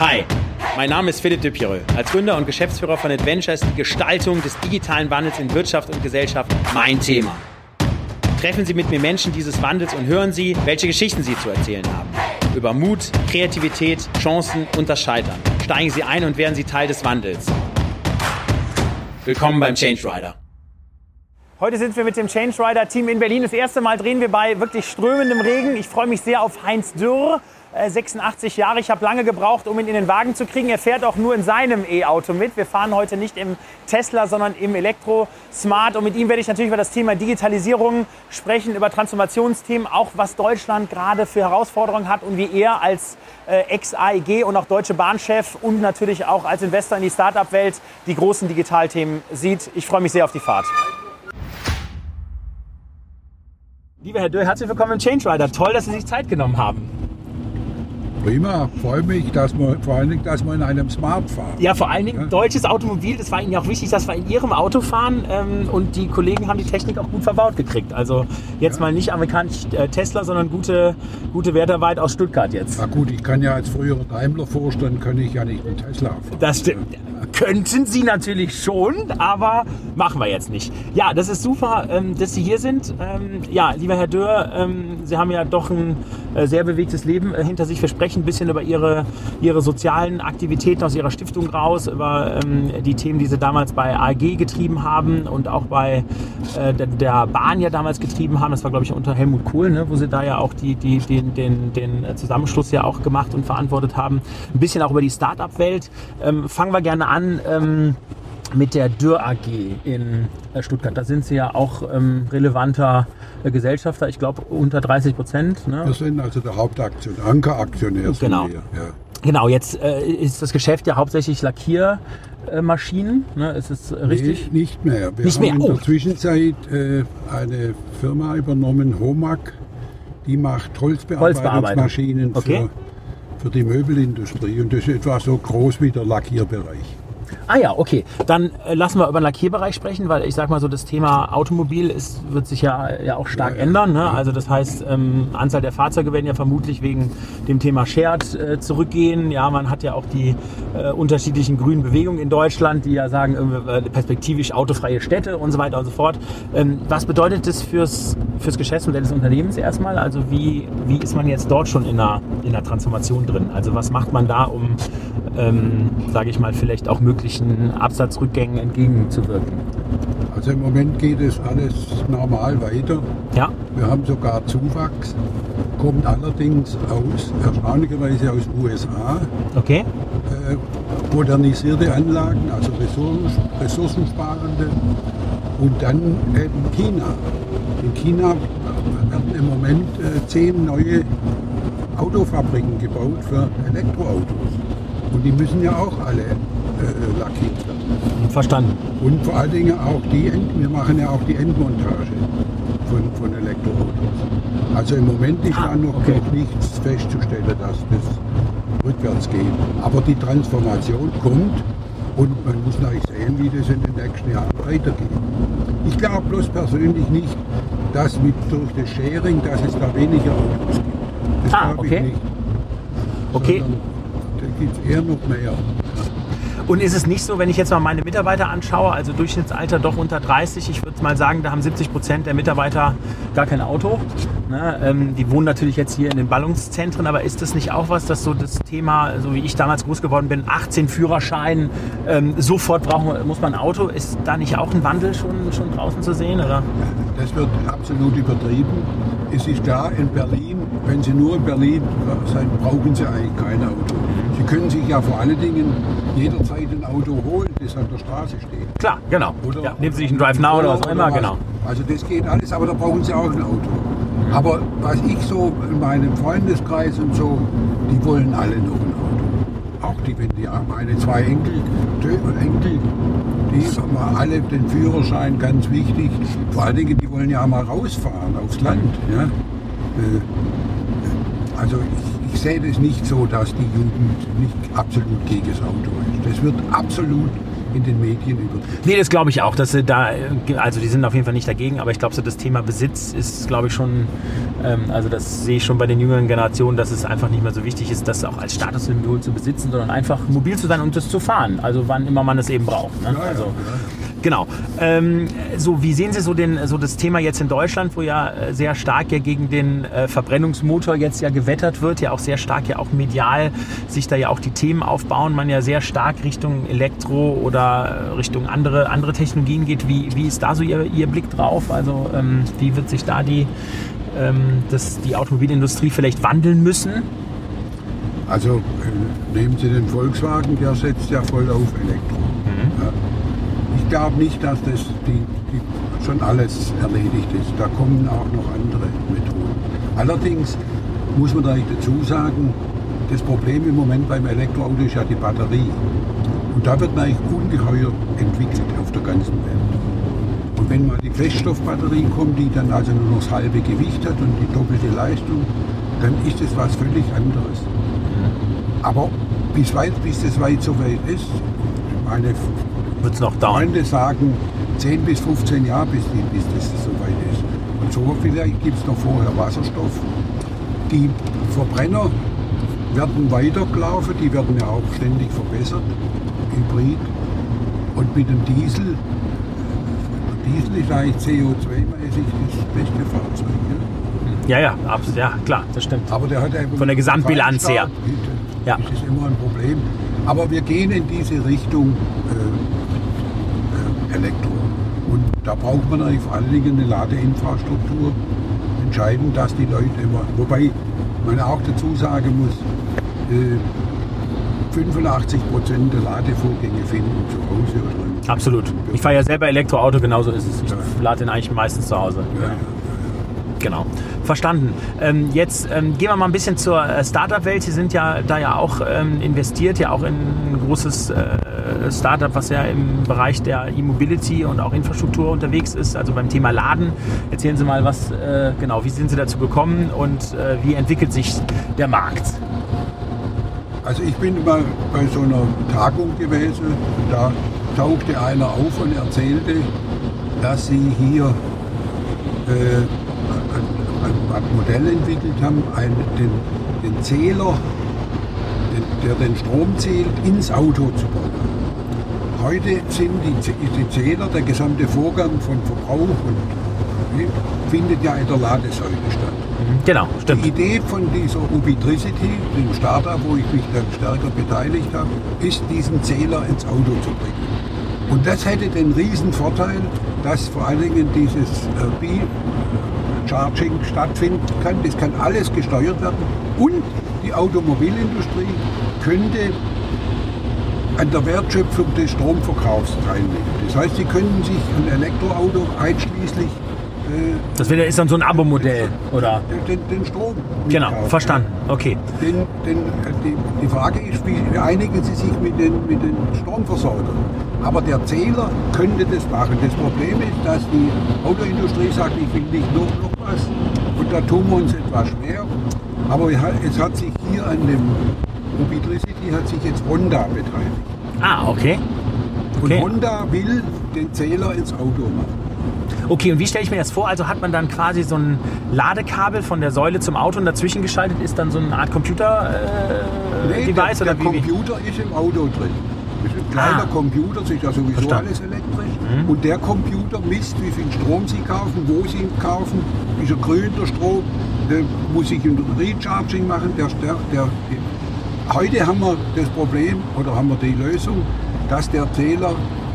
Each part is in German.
Hi, mein Name ist Philipp de. Als Gründer und Geschäftsführer von Adventure ist die Gestaltung des digitalen Wandels in Wirtschaft und Gesellschaft mein Thema. Treffen Sie mit mir Menschen dieses Wandels und hören Sie, welche Geschichten sie zu erzählen haben. Über Mut, Kreativität, Chancen und das Scheitern. Steigen Sie ein und werden Sie Teil des Wandels. Willkommen beim Change Rider. Heute sind wir mit dem Change Rider Team in Berlin. Das erste Mal drehen wir bei wirklich strömendem Regen. Ich freue mich sehr auf Heinz Dürr. 86 äh, Jahre. Ich habe lange gebraucht, um ihn in den Wagen zu kriegen. Er fährt auch nur in seinem E-Auto mit. Wir fahren heute nicht im Tesla, sondern im Elektro Smart. Und mit ihm werde ich natürlich über das Thema Digitalisierung sprechen, über Transformationsthemen, auch was Deutschland gerade für Herausforderungen hat und wie er als äh, Ex-AEG und auch Deutsche Bahnchef und natürlich auch als Investor in die Startup-Welt die großen Digitalthemen sieht. Ich freue mich sehr auf die Fahrt. Lieber Herr Döll, herzlich willkommen im Change Rider. Toll, dass Sie sich Zeit genommen haben. Prima, freue mich, dass man, vor allen Dingen, dass man in einem Smart fahren. Ja, vor allen Dingen ja? deutsches Automobil. Das war Ihnen ja auch wichtig, dass wir in Ihrem Auto fahren. Ähm, und die Kollegen haben die Technik auch gut verbaut gekriegt. Also jetzt ja. mal nicht amerikanisch äh, Tesla, sondern gute, gute Wertarbeit aus Stuttgart jetzt. Na gut, ich kann ja als früherer Daimler-Vorstand, kann ich ja nicht einen Tesla fahren. Das stimmt. Könnten Sie natürlich schon, aber machen wir jetzt nicht. Ja, das ist super, ähm, dass Sie hier sind. Ähm, ja, lieber Herr Dörr, ähm, Sie haben ja doch ein äh, sehr bewegtes Leben äh, hinter sich. Wir sprechen ein bisschen über Ihre, Ihre sozialen Aktivitäten aus Ihrer Stiftung raus, über die Themen, die Sie damals bei AG getrieben haben und auch bei äh, der Bahn ja damals getrieben haben. Das war, glaube ich, unter Helmut Kohl, ne, wo Sie da ja auch die, die, den, den, den Zusammenschluss ja auch gemacht und verantwortet haben. Ein bisschen auch über die Start-up-Welt. fangen wir gerne an ähm, mit der Dürr AG in äh, Stuttgart. Da sind Sie ja auch ähm, relevanter äh, Gesellschafter, ich glaube unter 30 Prozent. Ne? Wir sind also der Hauptaktionär, Ankeraktionär. Genau. Ja. Genau, jetzt äh, ist das Geschäft ja hauptsächlich Lackiermaschinen. Ne? Ist es richtig? Nee, nicht mehr. Wir nicht haben mehr. in oh. der Zwischenzeit äh, eine Firma übernommen, Homag, die macht Holzbearbeitungsmaschinen okay. für, für die Möbelindustrie. Und das ist etwa so groß wie der Lackierbereich. Ah ja, okay. Dann äh, lassen wir über den Lackierbereich sprechen, weil ich sag mal so, das Thema Automobil ist, wird sich ja, ja auch stark ja, ändern. Ne? Also das heißt, ähm, Anzahl der Fahrzeuge werden ja vermutlich wegen dem Thema Shared äh, zurückgehen. Ja, man hat ja auch die äh, unterschiedlichen grünen Bewegungen in Deutschland, die ja sagen, äh, perspektivisch autofreie Städte und so weiter und so fort. Ähm, was bedeutet das fürs, fürs Geschäftsmodell des Unternehmens erstmal? Also wie, wie ist man jetzt dort schon in einer, in einer Transformation drin? Also was macht man da, um, ähm, sage ich mal, vielleicht auch möglichst möglichen Absatzrückgängen entgegenzuwirken? Also im Moment geht es alles normal weiter. Ja. Wir haben sogar Zuwachs, kommt allerdings aus, erstaunlicherweise aus USA. Okay. Äh, modernisierte Anlagen, also ressourcensparende. Und dann eben China. In China werden im Moment äh, zehn neue Autofabriken gebaut für Elektroautos. Und die müssen ja auch alle äh, lackiert werden. Verstanden. Und vor allen Dingen auch die, End wir machen ja auch die Endmontage von, von Elektroautos. Also im Moment ist ah, da noch, okay. noch nichts festzustellen, dass das rückwärts geht. Aber die Transformation kommt und man muss natürlich sehen, wie das in den nächsten Jahren weitergeht. Ich glaube bloß persönlich nicht, dass mit durch das Sharing, dass es da weniger Autos gibt. Das ah, okay. ich nicht. Okay. Sondern da gibt es eher noch mehr. Und ist es nicht so, wenn ich jetzt mal meine Mitarbeiter anschaue, also Durchschnittsalter doch unter 30, ich würde mal sagen, da haben 70 Prozent der Mitarbeiter gar kein Auto. Ne? Ähm, die wohnen natürlich jetzt hier in den Ballungszentren, aber ist das nicht auch was, dass so das Thema, so wie ich damals groß geworden bin, 18 Führerschein, ähm, sofort brauchen, muss man ein Auto, ist da nicht auch ein Wandel schon, schon draußen zu sehen? Oder? Das wird absolut übertrieben. Es ist klar, in Berlin, wenn Sie nur in Berlin sind, brauchen Sie eigentlich kein Auto. Sie können sich ja vor allen Dingen jederzeit ein Auto holen, das an der Straße steht. Klar, genau. Oder, ja, nehmen Sie sich einen Drive Now oder was auch immer, genau. Also das geht alles, aber da brauchen Sie auch ein Auto. Mhm. Aber was ich so in meinem Freundeskreis und so, die wollen alle noch ein Auto. Auch die, wenn die meine zwei Enkel, Enkel, die haben alle den Führerschein ganz wichtig. Vor allen Dingen, die wollen ja mal rausfahren aufs Land. Ja? Äh, also ich, ich sehe das nicht so, dass die Jugend nicht absolut gegen das Auto ist. Das wird absolut in den Medien über. Nee, das glaube ich auch, dass sie da, also die sind auf jeden Fall nicht dagegen, aber ich glaube, so das Thema Besitz ist, glaube ich, schon, ähm, also das sehe ich schon bei den jüngeren Generationen, dass es einfach nicht mehr so wichtig ist, das auch als Statussymbol zu besitzen, sondern einfach mobil zu sein und das zu fahren. Also wann immer man es eben braucht. Ne? Ja, ja, also, ja. Genau. Ähm, so, wie sehen Sie so, den, so das Thema jetzt in Deutschland, wo ja äh, sehr stark ja gegen den äh, Verbrennungsmotor jetzt ja gewettert wird, ja auch sehr stark ja auch medial sich da ja auch die Themen aufbauen, man ja sehr stark Richtung Elektro oder äh, Richtung andere, andere Technologien geht. Wie, wie ist da so Ihr, Ihr Blick drauf? Also ähm, wie wird sich da die, ähm, das, die Automobilindustrie vielleicht wandeln müssen? Also äh, nehmen Sie den Volkswagen, der setzt ja voll auf Elektro. Ja. Ich glaube nicht, dass das die, die schon alles erledigt ist. Da kommen auch noch andere Methoden. Allerdings muss man eigentlich dazu sagen, das Problem im Moment beim Elektroauto ist ja die Batterie. Und da wird eigentlich ungeheuer entwickelt auf der ganzen Welt. Und wenn mal die Feststoffbatterie kommt, die dann also nur noch das halbe Gewicht hat und die doppelte Leistung, dann ist es was völlig anderes. Aber bis, weit, bis das weit so weit ist, meine Wird es noch dauern? Freunde sagen 10 bis 15 Jahre, bis, bis das so weit ist. Und so vielleicht gibt es noch vorher Wasserstoff. Die Verbrenner werden weitergelaufen, die werden ja auch ständig verbessert, Hybrid. Und mit dem Diesel, Diesel ist eigentlich CO2-mäßig das beste Fahrzeug. Ja? Ja, ja, abs- ja, klar, das stimmt. Aber der hat Von der Gesamtbilanz her. Ja. Das ist immer ein Problem. Aber wir gehen in diese Richtung äh, äh, Elektro. Und da braucht man eigentlich vor allen Dingen eine Ladeinfrastruktur. Entscheidend, dass die Leute immer, wobei man auch dazu sagen muss, äh, 85 Prozent der Ladevorgänge finden zu Hause oder Absolut. Ich fahre ja selber Elektroauto, genauso ist es. Ich lade den eigentlich meistens zu Hause. Ja, ja. Genau. Verstanden. Ähm, jetzt ähm, gehen wir mal ein bisschen zur äh, Startup-Welt. Sie sind ja da ja auch ähm, investiert, ja auch in ein großes äh, Startup, was ja im Bereich der E-Mobility und auch Infrastruktur unterwegs ist, also beim Thema Laden. Erzählen Sie mal, was äh, genau, wie sind Sie dazu gekommen und äh, wie entwickelt sich der Markt? Also ich bin mal bei so einer Tagung gewesen, da tauchte einer auf und erzählte, dass sie hier äh, ein, ein, Modell entwickelt haben, ein, den, den Zähler, den, der den Strom zählt, ins Auto zu bauen. Heute sind die, die Zähler, der gesamte Vorgang von Verbrauch und ne, findet ja in der Ladesäule statt. Genau, Die stimmt. Idee von dieser Ubitricity, dem Startup, wo ich mich dann stärker beteiligt habe, ist, diesen Zähler ins Auto zu bringen. Und das hätte den riesen Vorteil, dass vor allen Dingen dieses äh, B-Charging stattfinden kann. Das kann alles gesteuert werden. Und die Automobilindustrie könnte an der Wertschöpfung des Stromverkaufs teilnehmen. Das heißt, sie könnten sich ein Elektroauto einschließlich äh, Das wäre- ist dann so ein Abo-Modell, oder? den, den Strom. Genau, mitkaufen. verstanden. Okay. Denn, denn äh, die, die Frage ist, wie einigen Sie sich mit den, mit den Stromversorgern? Aber der Zähler könnte das machen. Das Problem ist, dass die Autoindustrie sagt, ich will nicht noch, noch was. Und da tun wir uns etwas schwer. Aber es hat sich hier an dem Ubitricity hat sich jetzt Honda beteiligt. Ah, okay. Und Okay. Honda will den Zähler ins Auto machen. Okay, und wie stelle ich mir das vor? Also hat man dann quasi so ein Ladekabel von der Säule zum Auto und dazwischen geschaltet ist dann so eine Art Computer-Device Nee, der, oder der wie? wie? Computer ist im Auto drin. Das ist ein kleiner Ah. Computer, das ist ja sowieso Verstanden. alles elektrisch. Mhm. Und der Computer misst, wie viel Strom Sie kaufen, wo Sie ihn kaufen. Ist er grün, der Strom? Der muss ich ein Recharging machen. Der, der, der, heute haben wir das Problem, oder haben wir die Lösung, dass der Zähler,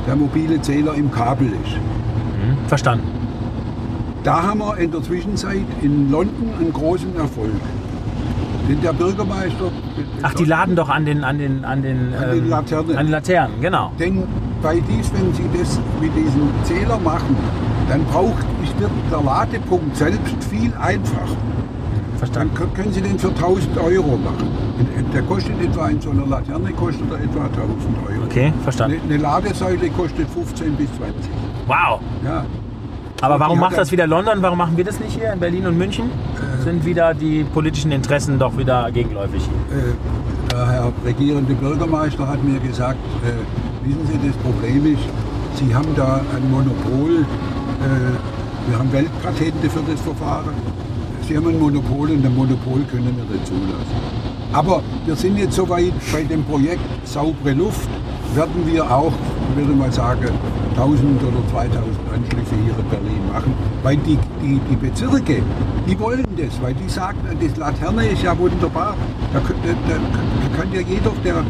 der mobile Zähler im Kabel ist. Mhm, Verstanden. Da haben wir in der Zwischenzeit in London einen großen Erfolg. Denn der Bürgermeister... Ach, die laden doch an den, an den, an den, ähm, An den Laternen. An den Laternen, genau. Denn bei dies, wenn Sie das mit diesem Zähler machen, dann braucht, wird der Ladepunkt selbst viel einfacher. Dann Verstanden. kö- können Sie den für 1000 Euro machen. Der kostet etwa in so einer Laterne kostet er etwa 1000 Euro. Okay, verstanden. Eine, eine Ladesäule kostet 15 bis 20. Wow. Ja. Aber warum macht das wieder London? Warum machen wir das nicht hier in Berlin und München? Sind wieder die politischen Interessen doch wieder gegenläufig? Äh, der Herr regierende Bürgermeister hat mir gesagt, äh, Wissen Sie, das Problem ist, Sie haben da ein Monopol. Äh, wir haben Weltpatente für das Verfahren. Sie haben ein Monopol und ein Monopol können wir nicht zulassen. Aber wir sind jetzt soweit bei dem Projekt saubere Luft, werden wir auch, ich würde mal sagen, 1000 oder 2000 Anschlüsse hier in Berlin machen. Weil die, die, die Bezirke, die wollen das, weil die sagen, das Laterne ist ja wunderbar. Da, da, da kann ja jeder, der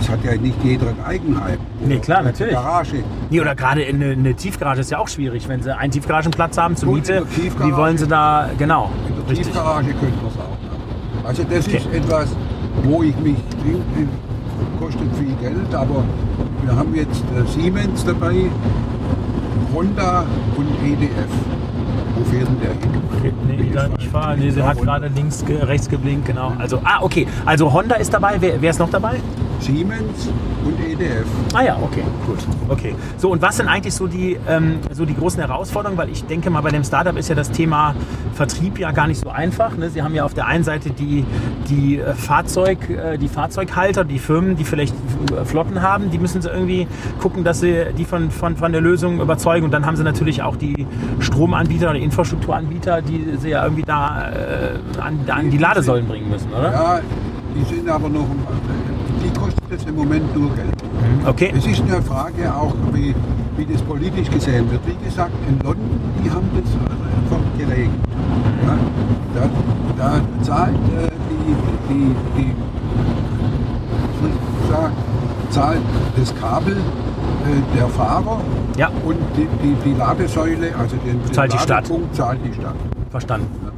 es hat ja nicht jeder ein Eigenheim. Nee, klar, natürlich. Garage. Nee, oder gerade eine, eine Tiefgarage ist ja auch schwierig, wenn sie einen Tiefgaragenplatz haben zur Miete. Wie wollen sie da, genau. In der richtig. Tiefgarage könnten wir es auch. Also das okay. ist etwas, wo ich mich, kostet viel Geld, aber wir haben jetzt äh, Siemens dabei, Honda und EDF. Wo fährt denn der hin? Nee, da nicht fahren. Nee, sie hat gerade links, rechts geblinkt, genau. Also, ah, okay. Also Honda ist dabei. Wer, wer ist noch dabei? Siemens und EDF. Ah ja, okay, gut. Okay. So, und was sind eigentlich so die, ähm, so die großen Herausforderungen? Weil ich denke mal, bei dem Startup ist ja das Thema Vertrieb ja gar nicht so einfach. Ne? Sie haben ja auf der einen Seite die, die, äh, Fahrzeug, äh, die Fahrzeughalter, die Firmen, die vielleicht äh, Flotten haben, die müssen sie irgendwie gucken, dass sie die von, von, von der Lösung überzeugen. Und dann haben sie natürlich auch die Stromanbieter oder Infrastrukturanbieter, die sie ja irgendwie da äh, an, an die Ladesäulen bringen müssen, oder? Ja, die sind aber noch die kostet jetzt im Moment nur Geld. Mhm. Okay. Es ist eine Frage auch, wie, wie das politisch gesehen wird. Wie gesagt, in London, die haben das einfach geregelt. Ja, da, da zahlt äh, die, die, die sagen, zahlt das Kabel äh, der Fahrer ja. und die, die, die Ladesäule, also den, den zahlt die Stadt. zahlt die Stadt. Verstanden. Ja.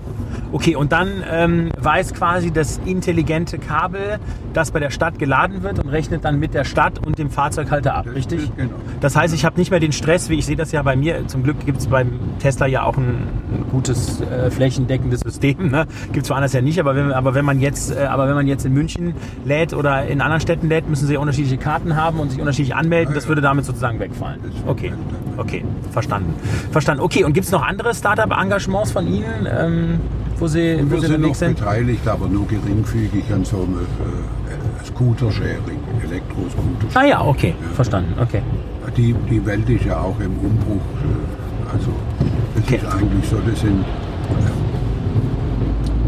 Okay, und dann ähm, weiß quasi das intelligente Kabel, das bei der Stadt geladen wird und rechnet dann mit der Stadt und dem Fahrzeughalter ab, richtig? Genau. Das heißt, ich habe nicht mehr den Stress, wie ich sehe das ja bei mir. Zum Glück gibt es beim Tesla ja auch ein, ein gutes äh, flächendeckendes System. Ne? Gibt es woanders ja nicht, aber wenn, aber wenn man jetzt, äh, aber wenn man jetzt in München lädt oder in anderen Städten lädt, müssen sie unterschiedliche Karten haben und sich unterschiedlich anmelden. Das würde damit sozusagen wegfallen. Okay, okay, verstanden, verstanden. Okay, und gibt es noch andere Startup-Engagements von Ihnen? Ähm, wo Sie, wo wir Sie sind noch sind? beteiligt, aber nur geringfügig an so einem äh, Scooter-Sharing, Elektroscooter. Ah ja, okay, ja. verstanden, okay. Die, die Welt ist ja auch im Umbruch. Äh, also das okay. ist eigentlich so, das sind äh,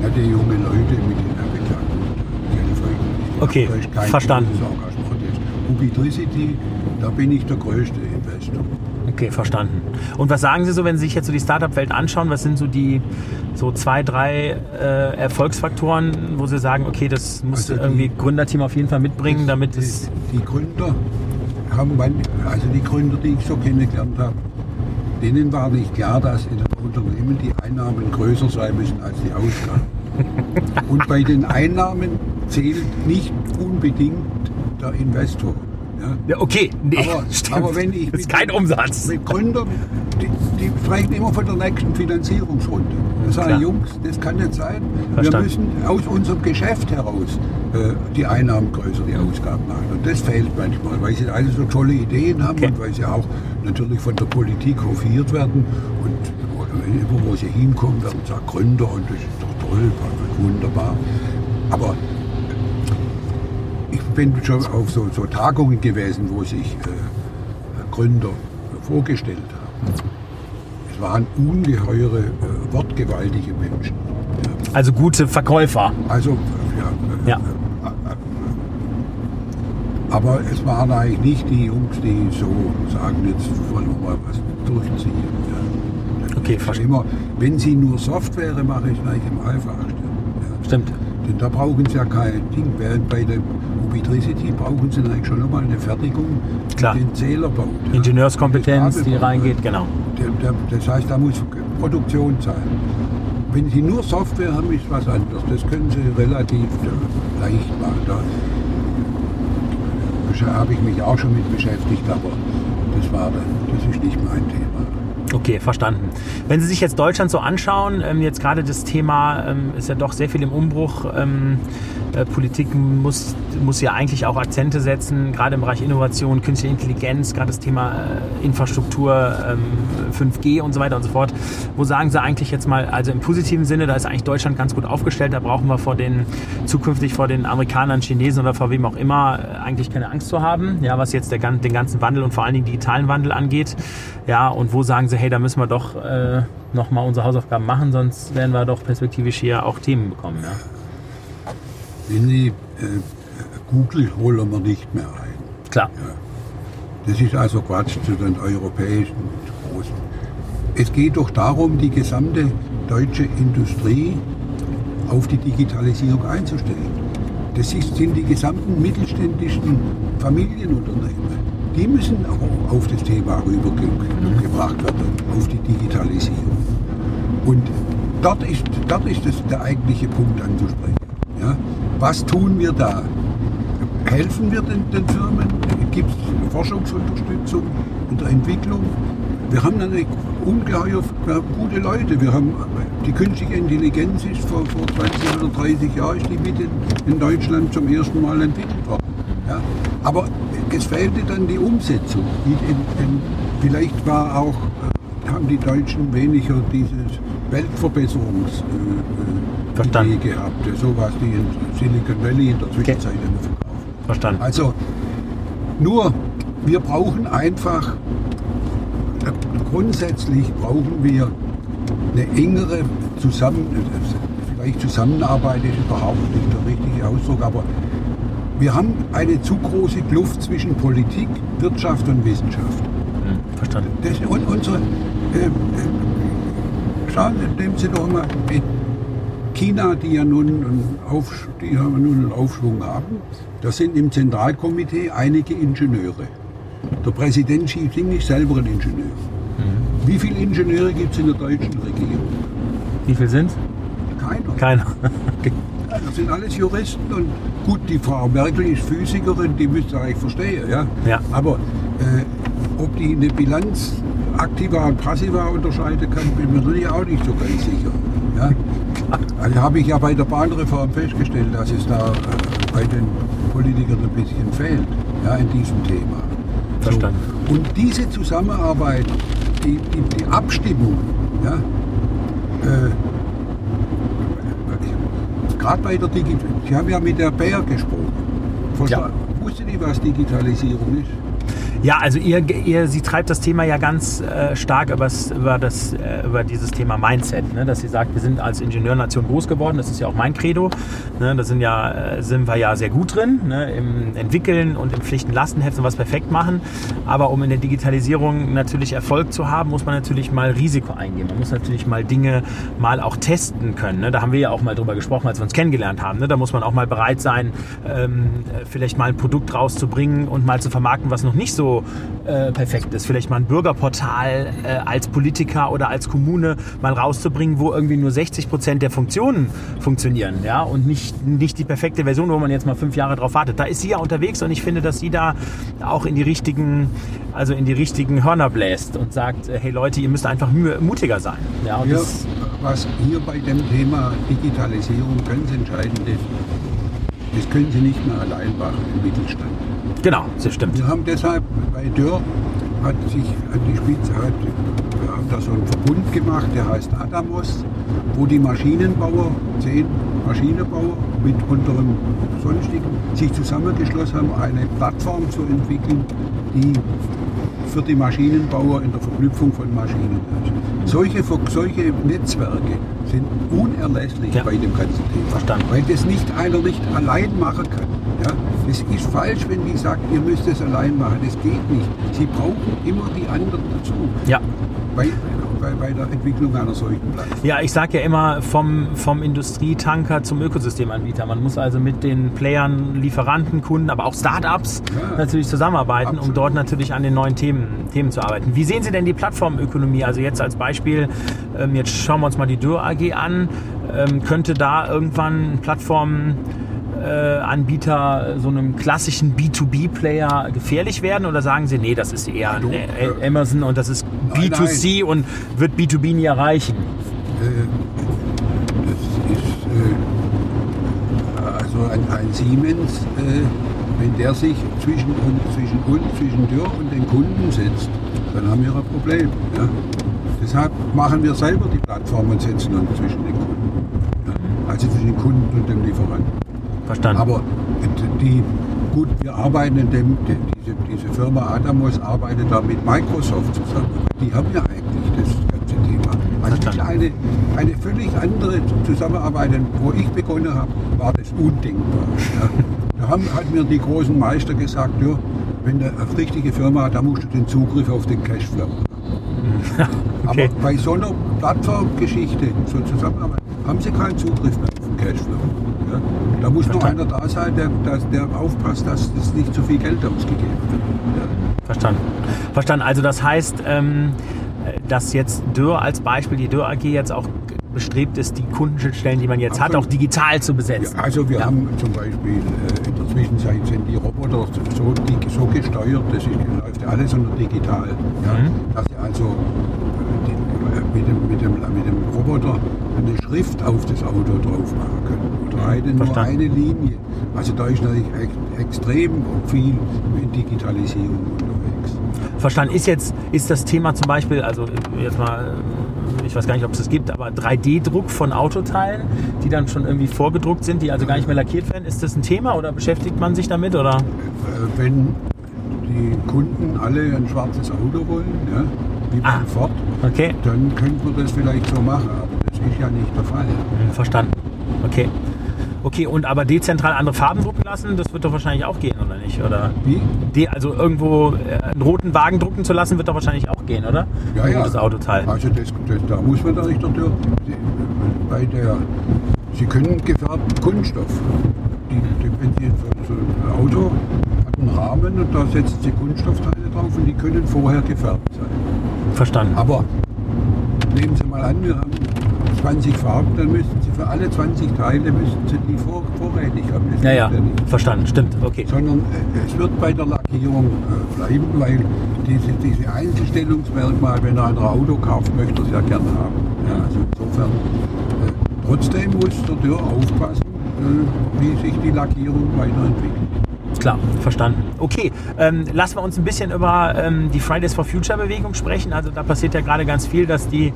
nette junge Leute mit den Okay, verstanden. Ubitricity, da bin ich der größte Investor. Okay, verstanden. Und was sagen Sie so, wenn Sie sich jetzt so die Startup-Welt anschauen? Was sind so die so zwei, drei äh, Erfolgsfaktoren, wo Sie sagen, okay, das muss also irgendwie Gründerteam auf jeden Fall mitbringen, das, damit es. Die Gründer haben, also die Gründer, die ich so kennengelernt habe, denen war nicht klar, dass in einem Unternehmen die Einnahmen größer sein müssen als die Ausgaben. Und bei den Einnahmen zählt nicht unbedingt der Investor. Ja, okay, nee, aber, aber wenn ich das ist kein Umsatz. Mit Gründern, die, die, sprechen immer von der nächsten Finanzierungsrunde. Das sagen Jungs, das kann nicht sein. Verstanden. Wir müssen aus unserem Geschäft heraus äh, die Einnahmen größer, die Ausgaben machen. Und das fehlt manchmal, weil sie alle so tolle Ideen haben okay. und weil sie auch natürlich von der Politik hofiert werden. Und immer wo sie hinkommen, werden sie Gründer und das ist doch toll, wunderbar. Aber bin schon auf so, so Tagungen gewesen, wo sich äh, Gründer vorgestellt haben. Es waren ungeheure, äh, wortgewaltige Menschen. Ja. Also gute Verkäufer. Also, ja. ja. Äh, äh, aber es waren eigentlich nicht die Jungs, die so sagen, jetzt wollen wir mal was durchziehen. Ja. Okay, verstehe. Immer, wenn sie nur Software mache ich gleich im einfachsten. Stimmt. Denn da brauchen sie ja kein Ding. Während bei dem Ubitricity brauchen sie eigentlich schon nochmal eine Fertigung, Klar. die den Zähler baut. Ja. Ingenieurskompetenz, die reingeht, genau. Das heißt, da muss Produktion sein. Wenn Sie nur Software haben, ist was anderes. Das können Sie relativ äh, leicht machen. Da habe ich mich auch schon mit beschäftigt, aber das war dann, das ist nicht mein Thema. Okay, verstanden. Wenn Sie sich jetzt Deutschland so anschauen, ähm, jetzt gerade das Thema ähm, ist ja doch sehr viel im Umbruch. Ähm, Äh, Politik muss, muss ja eigentlich auch Akzente setzen, gerade im Bereich Innovation, künstliche Intelligenz, gerade das Thema äh, Infrastruktur, ähm, 5G und so weiter und so fort. Wo sagen Sie eigentlich jetzt mal, also im positiven Sinne, da ist eigentlich Deutschland ganz gut aufgestellt, da brauchen wir vor den, zukünftig vor den Amerikanern, Chinesen oder vor wem auch immer äh, eigentlich keine Angst zu haben, ja, was jetzt der, den ganzen Wandel und vor allen Dingen digitalen Wandel angeht. Ja, und wo sagen Sie, hey, da müssen wir doch äh, nochmal unsere Hausaufgaben machen, sonst werden wir doch perspektivisch hier auch Themen bekommen. Ja? Wenn Sie, äh, Google holen wir nicht mehr ein. Klar. Ja. Das ist also Quatsch zu den europäischen Großen. Es geht doch darum, die gesamte deutsche Industrie auf die Digitalisierung einzustellen. Das sind die gesamten mittelständischen Familienunternehmen. Die müssen auch auf das Thema rübergebracht werden, auf die Digitalisierung. Und dort ist, dort ist das der eigentliche Punkt anzusprechen. Ja? Was tun wir da? Helfen wir den, den Firmen? Gibt es Forschungsunterstützung und Entwicklung? Wir haben eine ungeheuer gute Leute. Wir haben die künstliche Intelligenz ist vor, vor 20 oder 30 Jahren ist die mit in, in Deutschland zum ersten Mal entwickelt worden. Ja? Aber es fehlte dann die Umsetzung. In, in, vielleicht war auch, äh, haben die Deutschen weniger dieses Weltverbesserungs Verstanden. Idee gehabt. So was die in Silicon Valley in der Zwischenzeit okay. immer verkaufen. Verstanden. Also nur, wir brauchen einfach, äh, grundsätzlich brauchen wir eine engere Zusammen, vielleicht Zusammenarbeit ist überhaupt nicht der richtige Ausdruck, aber wir haben eine zu große Kluft zwischen Politik, Wirtschaft und Wissenschaft. Hm, verstanden. Das, und unsere, äh, äh, schauen, nehmen Sie doch mal mit China, die ja nun einen, Auf, die ja nun einen Aufschwung haben, da sind im Zentralkomitee einige Ingenieure. Der Präsident Xi Jinping ist selber ein Ingenieur. Mhm. Wie viele Ingenieure gibt es in der deutschen Regierung? Wie viele sind Keiner. Keiner. okay. Das sind alles Juristen und gut, die Frau Merkel ist Physikerin, die müsste eigentlich verstehen. Ja? Ja. Aber äh, ob die eine Bilanz aktiver und passiver unterscheiden kann, bin mir natürlich auch nicht so ganz sicher. Ja? Also habe ich ja bei der Bahnreform festgestellt, dass es da äh, bei den Politikern ein bisschen fehlt, ja, in diesem Thema. Verstanden. So. Und diese Zusammenarbeit, die, die, die Abstimmung, ja, äh, gerade bei der Digitalisierung, Sie haben ja mit der Bär gesprochen. Versta Ja. Wusste die, was Digitalisierung ist? Ja, also ihr, ihr, sie treibt das Thema ja ganz äh, stark übers, über, das, äh, über dieses Thema Mindset, ne? dass sie sagt, wir sind als Ingenieurnation groß geworden, das ist ja auch mein Credo. Ne? Da sind, ja, äh, sind wir ja sehr gut drin, ne? im Entwickeln und im Pflichten-Lastenheft und was perfekt machen. Aber um in der Digitalisierung natürlich Erfolg zu haben, muss man natürlich mal Risiko eingehen. Man muss natürlich mal Dinge mal auch testen können. Ne? Da haben wir ja auch mal drüber gesprochen, als wir uns kennengelernt haben. Ne? Da muss man auch mal bereit sein, ähm, vielleicht mal ein Produkt rauszubringen und mal zu vermarkten, was noch nicht so äh, perfekt ist. Vielleicht mal ein Bürgerportal äh, als Politiker oder als Kommune mal rauszubringen, wo irgendwie nur 60 Prozent der Funktionen funktionieren, ja, und nicht, nicht die perfekte Version, wo man jetzt mal fünf Jahre drauf wartet. Da ist sie ja unterwegs und ich finde, dass sie da auch in die richtigen, also in die richtigen Hörner bläst und sagt, äh, hey Leute, ihr müsst einfach mutiger sein. Ja, Ja, das, was hier bei dem Thema Digitalisierung ganz entscheidend ist, das können Sie nicht mehr allein machen im Mittelstand. Genau, das stimmt. Wir haben deshalb bei Dörr hat sich hat die Spitze hat, wir haben da so einen Verbund gemacht, der heißt Adamos, wo die Maschinenbauer, zehn Maschinenbauer mit unterem sonstigen sich zusammengeschlossen haben, eine Plattform zu entwickeln, die für die Maschinenbauer in der Verknüpfung von Maschinen ist. Solche, solche Netzwerke sind unerlässlich Ja. bei dem ganzen Thema. Verstanden. Weil das nicht einer nicht allein machen kann. Ja? Das ist falsch, wenn die sagt, ihr müsst es allein machen. Das geht nicht. Sie brauchen immer die anderen dazu. Ja. Bei, bei, bei der Entwicklung einer solchen Plattform. Ja, ich sage ja immer vom, vom Industrietanker zum Ökosystemanbieter. Man muss also mit den Playern, Lieferanten, Kunden, aber auch Startups Ja. natürlich zusammenarbeiten, um Absolut. dort natürlich an den neuen Themen, Themen zu arbeiten. Wie sehen Sie denn die Plattformökonomie? Also jetzt als Beispiel, ähm, jetzt schauen wir uns mal die Dürr AG an. Ähm, könnte da irgendwann ein Plattform äh, Anbieter so einem klassischen B2B-Player gefährlich werden oder sagen Sie, nee, das ist eher Hallo? äh, Amazon und das ist Nein, B2C und wird B2B nie erreichen? Äh, das ist, äh, also ein, ein Siemens, äh, wenn der sich zwischen uns, zwischen uns, zwischen Dürr und den Kunden setzt, dann haben wir ein Problem. Ja? Deshalb machen wir selber die Plattform und setzen uns zwischen den Kunden. Ja? Also zwischen den Kunden und dem Lieferanten. Verstanden. Aber die, gut, wir arbeiten in dem, diese, diese Firma Adamos arbeitet da mit Microsoft zusammen. Die haben ja eigentlich das ganze Thema. Also eine, eine völlig andere Zusammenarbeit, wo ich begonnen habe, war das undenkbar. Ja. Da haben halt mir die großen Meister gesagt, ja, wenn du eine richtige Firma hast, da musst du den Zugriff auf den Cashflow haben. Okay. Aber bei so einer Plattformgeschichte, so Zusammenarbeit, haben sie keinen Zugriff mehr Cashflow. Ja. Da muss nur Verstanden. einer da sein, der, der, der aufpasst, dass das nicht zu viel Geld ausgegeben wird. Ja. Verstanden. Verstanden. Also das heißt, ähm, dass jetzt Dürr als Beispiel, die Dürr AG jetzt auch bestrebt ist, die Kundenschnittstellen, die man jetzt hat, Absolut. auch digital zu besetzen. Ja, also wir Ja. haben zum Beispiel äh, in der Zwischenzeit sind die Roboter so, die, so gesteuert, das ist, läuft alles unter digital. Ja, Mhm. Dass sie also äh, die, äh, mit, dem, mit, dem, mit dem Roboter eine Schrift auf das Auto drauf machen können. Oder eine, nur eine Linie. Also da ist natürlich extrem viel in Digitalisierung unterwegs. Verstanden. Ist jetzt, ist das Thema zum Beispiel, also jetzt mal, ich weiß gar nicht, ob es das gibt, aber 3D-Druck von Autoteilen, die dann schon irgendwie vorgedruckt sind, die also gar nicht mehr lackiert werden, ist das ein Thema oder beschäftigt man sich damit oder? Äh, wenn die Kunden alle ein schwarzes Auto wollen, ja, wie Ah. Ford, Okay, dann könnte man das vielleicht so machen, das ja nicht der Fall. Hm, verstanden. Okay. Okay, und aber dezentral andere Farben drucken lassen, das wird doch wahrscheinlich auch gehen, oder nicht? Oder Wie? de, also irgendwo äh, einen roten Wagen drucken zu lassen, wird doch wahrscheinlich auch gehen, oder? Ja, Ein ja. rotes Autoteil. Also das, das, da muss man da nicht durch. Bei der, Sie können gefärbten Kunststoff. Die, die, wenn Sie so ein Auto hat einen Rahmen und da setzen Sie Kunststoffteile drauf und die können vorher gefärbt sein. Verstanden. Aber nehmen Sie mal an, wir haben 20 Farben, dann müssten Sie für alle 20 Teile müssten Sie die vor, vorrätig haben. Das Ja, ja, verstanden, stimmt, okay. sondern äh, es wird bei der Lackierung äh, bleiben, weil diese, diese Einzelstellungsmerkmal, wenn einer ein Auto kauft, möchte er es ja gerne haben. Ja, also insofern, äh, trotzdem muss der Tür aufpassen, äh, wie sich die Lackierung weiterentwickelt. Klar, verstanden. Okay, ähm, lassen wir uns ein bisschen über ähm, die Fridays for Future Bewegung sprechen. Also da passiert ja gerade ganz viel, dass die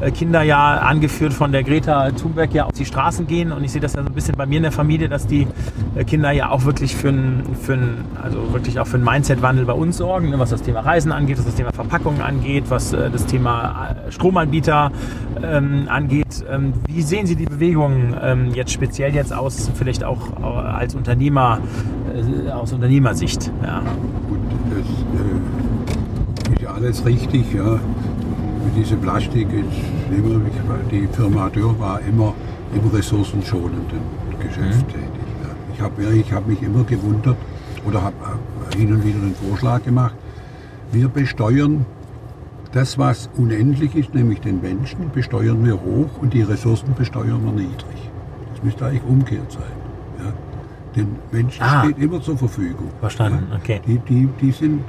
äh, Kinder ja angeführt von der Greta Thunberg ja auf die Straßen gehen. Und ich sehe das ja so ein bisschen bei mir in der Familie, dass die äh, Kinder ja auch wirklich für einen, also wirklich auch für einen Mindset-Wandel bei uns sorgen, ne, was das Thema Reisen angeht, was das Thema Verpackungen angeht, was äh, das Thema äh, Stromanbieter ähm, angeht. Ähm, wie sehen Sie die Bewegung ähm, jetzt speziell jetzt aus, vielleicht auch äh, als Unternehmer, aus Unternehmersicht? Ja. Und das äh, ist ja alles richtig. Ja. Mit Plastik ist immer, die Firma Dürr war immer im ressourcenschonenden Geschäft tätig. Ja. Ich habe ich hab mich immer gewundert oder habe hin und wieder den Vorschlag gemacht, wir besteuern das, was unendlich ist, nämlich den Menschen, besteuern wir hoch und die Ressourcen besteuern wir niedrig. Das müsste eigentlich umgekehrt sein. Den Menschen Ah. steht immer zur Verfügung. Verstanden, Ja. okay. Die, die, die sind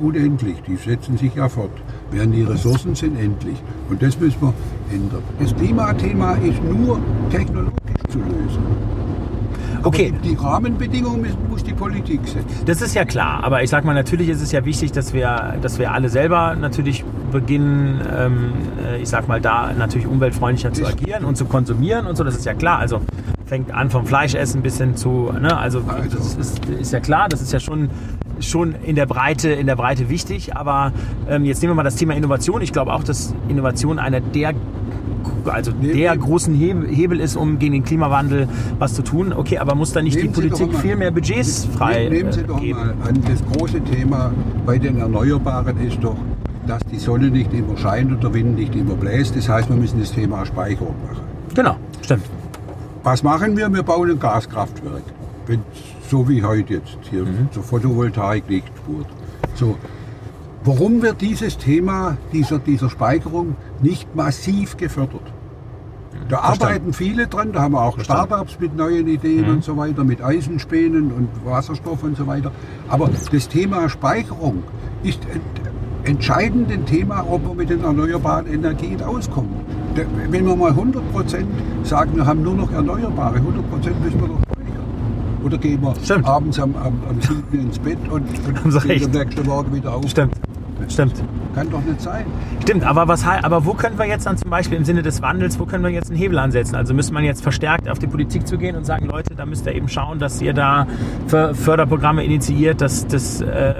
unendlich, die setzen sich ja fort. Während die Ressourcen sind endlich. Und das müssen wir ändern. Das Klimathema ist nur technologisch zu lösen. Okay. Die, die Rahmenbedingungen muss die Politik setzen. Das ist ja klar, aber ich sag mal, natürlich ist es ja wichtig, dass wir, dass wir alle selber natürlich beginnen, ähm, äh, ich sag mal, da natürlich umweltfreundlicher zu agieren und zu konsumieren und so, das ist ja klar. Also fängt an vom Fleischessen bis hin zu, ne, also, Also. das ist, ist ja klar, das ist ja schon, schon in der Breite, in der Breite wichtig, aber ähm, jetzt nehmen wir mal das Thema Innovation. Ich glaube auch, dass Innovation einer der also Nehmen der Sie- großen Hebel Hebel ist, um gegen den Klimawandel was zu tun. Okay, aber muss da nicht Nehmen die Politik mal- viel mehr Budgets frei Nehmen Sie äh, doch geben? mal an, das große Thema bei den Erneuerbaren ist doch, dass die Sonne nicht immer scheint und der Wind nicht immer bläst. Das heißt, wir müssen das Thema Speicherung machen. Genau, stimmt. Was machen wir? Wir bauen ein Gaskraftwerk. Wenn, so wie heute jetzt hier, zur Photovoltaik liegt wird. So. Warum wird dieses Thema dieser, dieser Speicherung nicht massiv gefördert? Da Verstanden. arbeiten viele dran, da haben wir auch Verstanden. Startups mit neuen Ideen und so weiter, mit Eisenspänen und Wasserstoff und so weiter. Aber das Thema Speicherung ist ent entscheidend ein Thema, ob wir mit den erneuerbaren Energien auskommen. Wenn wir mal 100 Prozent sagen, wir haben nur noch Erneuerbare, 100 Prozent müssen wir doch speichern. Oder gehen wir Stimmt. abends am, am, am 7. ins Bett und, und am nächsten Morgen wieder auf. Stimmt. Stimmt. Kann doch nicht sein. Stimmt, aber, was, aber wo können wir jetzt dann zum Beispiel im Sinne des Wandels, wo können wir jetzt einen Hebel ansetzen? Also müsste man jetzt verstärkt auf die Politik zu gehen und sagen, Leute, da müsst ihr eben schauen, dass ihr da För- Förderprogramme initiiert, dass das... Äh,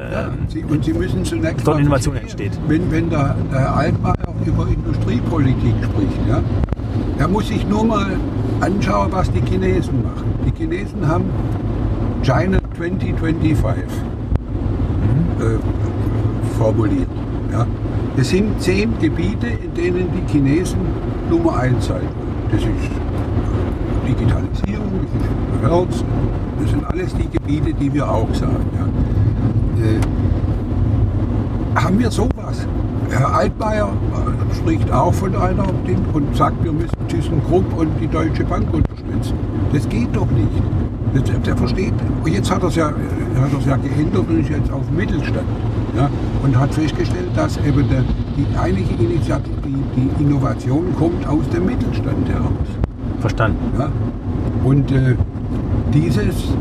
Sie, und Sie müssen zunächst mal Innovation entsteht. Wenn, wenn der, der Altmaier über Industriepolitik spricht, ja, er muss sich nur mal anschauen, was die Chinesen machen. Die Chinesen haben China 2025 äh, formuliert. Ja. Es sind zehn Gebiete, in denen die Chinesen Nummer eins sein. Das ist äh, Digitalisierung, das ist Herz, das sind alles die Gebiete, die wir auch sagen. Ja. Äh, haben wir sowas? Herr Altmaier äh, spricht auch von einer und sagt, wir müssen ThyssenKrupp und die Deutsche Bank unterstützen. Das geht doch nicht. Der versteht. Und jetzt hat er es ja, ja geändert und ist jetzt auf Mittelstand. Ja, und hat festgestellt, dass eben der, die einige Initiative, die, die Innovation kommt aus dem Mittelstand heraus. verstanden. Ja? Und äh, dieses,